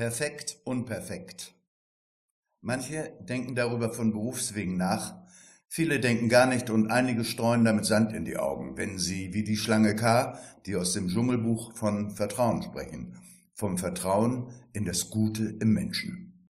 Perfekt, unperfekt. Manche denken darüber von Berufswegen nach, viele denken gar nicht und einige streuen damit Sand in die Augen, wenn sie wie die Schlange K, die aus dem Dschungelbuch von Vertrauen sprechen, vom Vertrauen in das Gute im Menschen.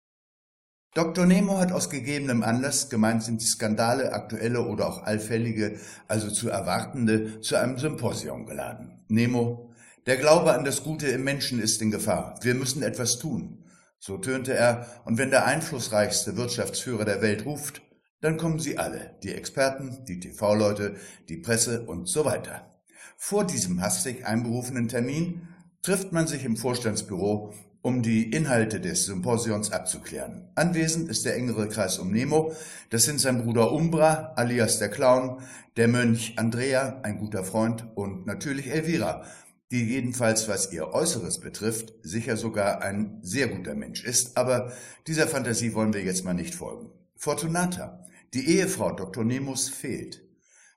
Dr. Nemo hat aus gegebenem Anlass, gemeint sind die Skandale, aktuelle oder auch allfällige, also zu erwartende, zu einem Symposium geladen. Nemo der Glaube an das Gute im Menschen ist in Gefahr. Wir müssen etwas tun. So tönte er, und wenn der einflussreichste Wirtschaftsführer der Welt ruft, dann kommen sie alle, die Experten, die TV-Leute, die Presse und so weiter. Vor diesem hastig einberufenen Termin trifft man sich im Vorstandsbüro, um die Inhalte des Symposions abzuklären. Anwesend ist der engere Kreis um Nemo, das sind sein Bruder Umbra, alias der Clown, der Mönch Andrea, ein guter Freund und natürlich Elvira, die jedenfalls, was ihr Äußeres betrifft, sicher sogar ein sehr guter Mensch ist, aber dieser Fantasie wollen wir jetzt mal nicht folgen. Fortunata, die Ehefrau Dr. Nemos, fehlt.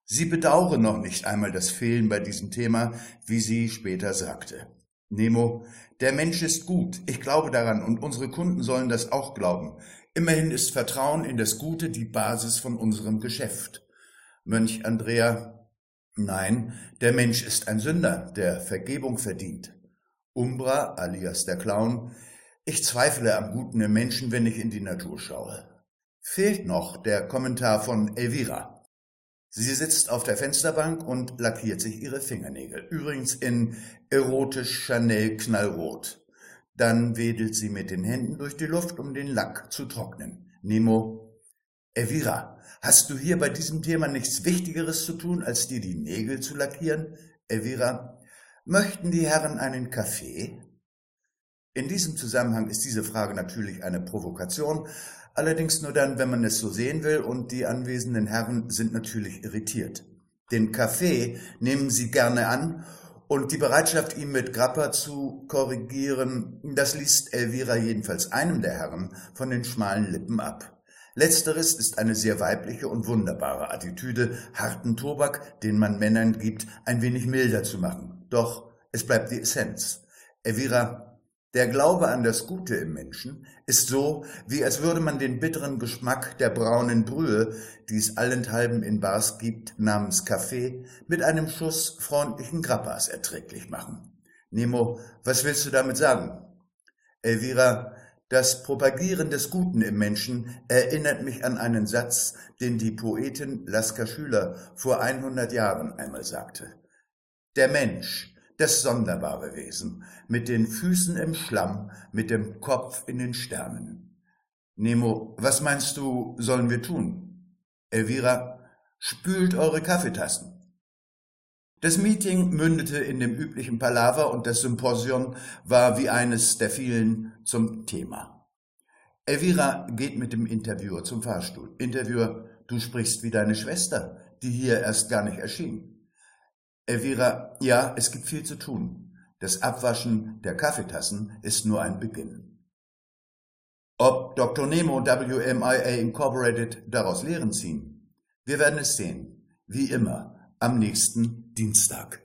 Sie bedauere noch nicht einmal das Fehlen bei diesem Thema, wie sie später sagte. Nemo, der Mensch ist gut, ich glaube daran und unsere Kunden sollen das auch glauben. Immerhin ist Vertrauen in das Gute die Basis von unserem Geschäft. Mönch Andrea, Nein, der Mensch ist ein Sünder, der Vergebung verdient. Umbra, alias der Clown, ich zweifle am Guten im Menschen, wenn ich in die Natur schaue. Fehlt noch der Kommentar von Elvira. Sie sitzt auf der Fensterbank und lackiert sich ihre Fingernägel, übrigens in erotisch Chanel knallrot. Dann wedelt sie mit den Händen durch die Luft, um den Lack zu trocknen. Nemo, Elvira, Hast du hier bei diesem Thema nichts Wichtigeres zu tun, als dir die Nägel zu lackieren? Elvira, möchten die Herren einen Kaffee? In diesem Zusammenhang ist diese Frage natürlich eine Provokation, allerdings nur dann, wenn man es so sehen will, und die anwesenden Herren sind natürlich irritiert. Den Kaffee nehmen sie gerne an, und die Bereitschaft, ihn mit Grappa zu korrigieren, das liest Elvira jedenfalls einem der Herren von den schmalen Lippen ab. Letzteres ist eine sehr weibliche und wunderbare Attitüde, harten Tobak, den man Männern gibt, ein wenig milder zu machen. Doch es bleibt die Essenz. Evira, der Glaube an das Gute im Menschen ist so, wie als würde man den bitteren Geschmack der braunen Brühe, die es allenthalben in Bars gibt, namens Kaffee, mit einem Schuss freundlichen Grappas erträglich machen. Nemo, was willst du damit sagen? Elvira, das Propagieren des Guten im Menschen erinnert mich an einen Satz, den die Poetin Lasker Schüler vor 100 Jahren einmal sagte. Der Mensch, das sonderbare Wesen, mit den Füßen im Schlamm, mit dem Kopf in den Sternen. Nemo, was meinst du, sollen wir tun? Elvira, spült eure Kaffeetassen. Das Meeting mündete in dem üblichen Palaver und das Symposion war wie eines der vielen zum Thema. Elvira geht mit dem Interviewer zum Fahrstuhl. Interviewer, du sprichst wie deine Schwester, die hier erst gar nicht erschien. Elvira, ja, es gibt viel zu tun. Das Abwaschen der Kaffeetassen ist nur ein Beginn. Ob Dr. Nemo WMIA Incorporated daraus Lehren ziehen? Wir werden es sehen. Wie immer am nächsten Dienstag.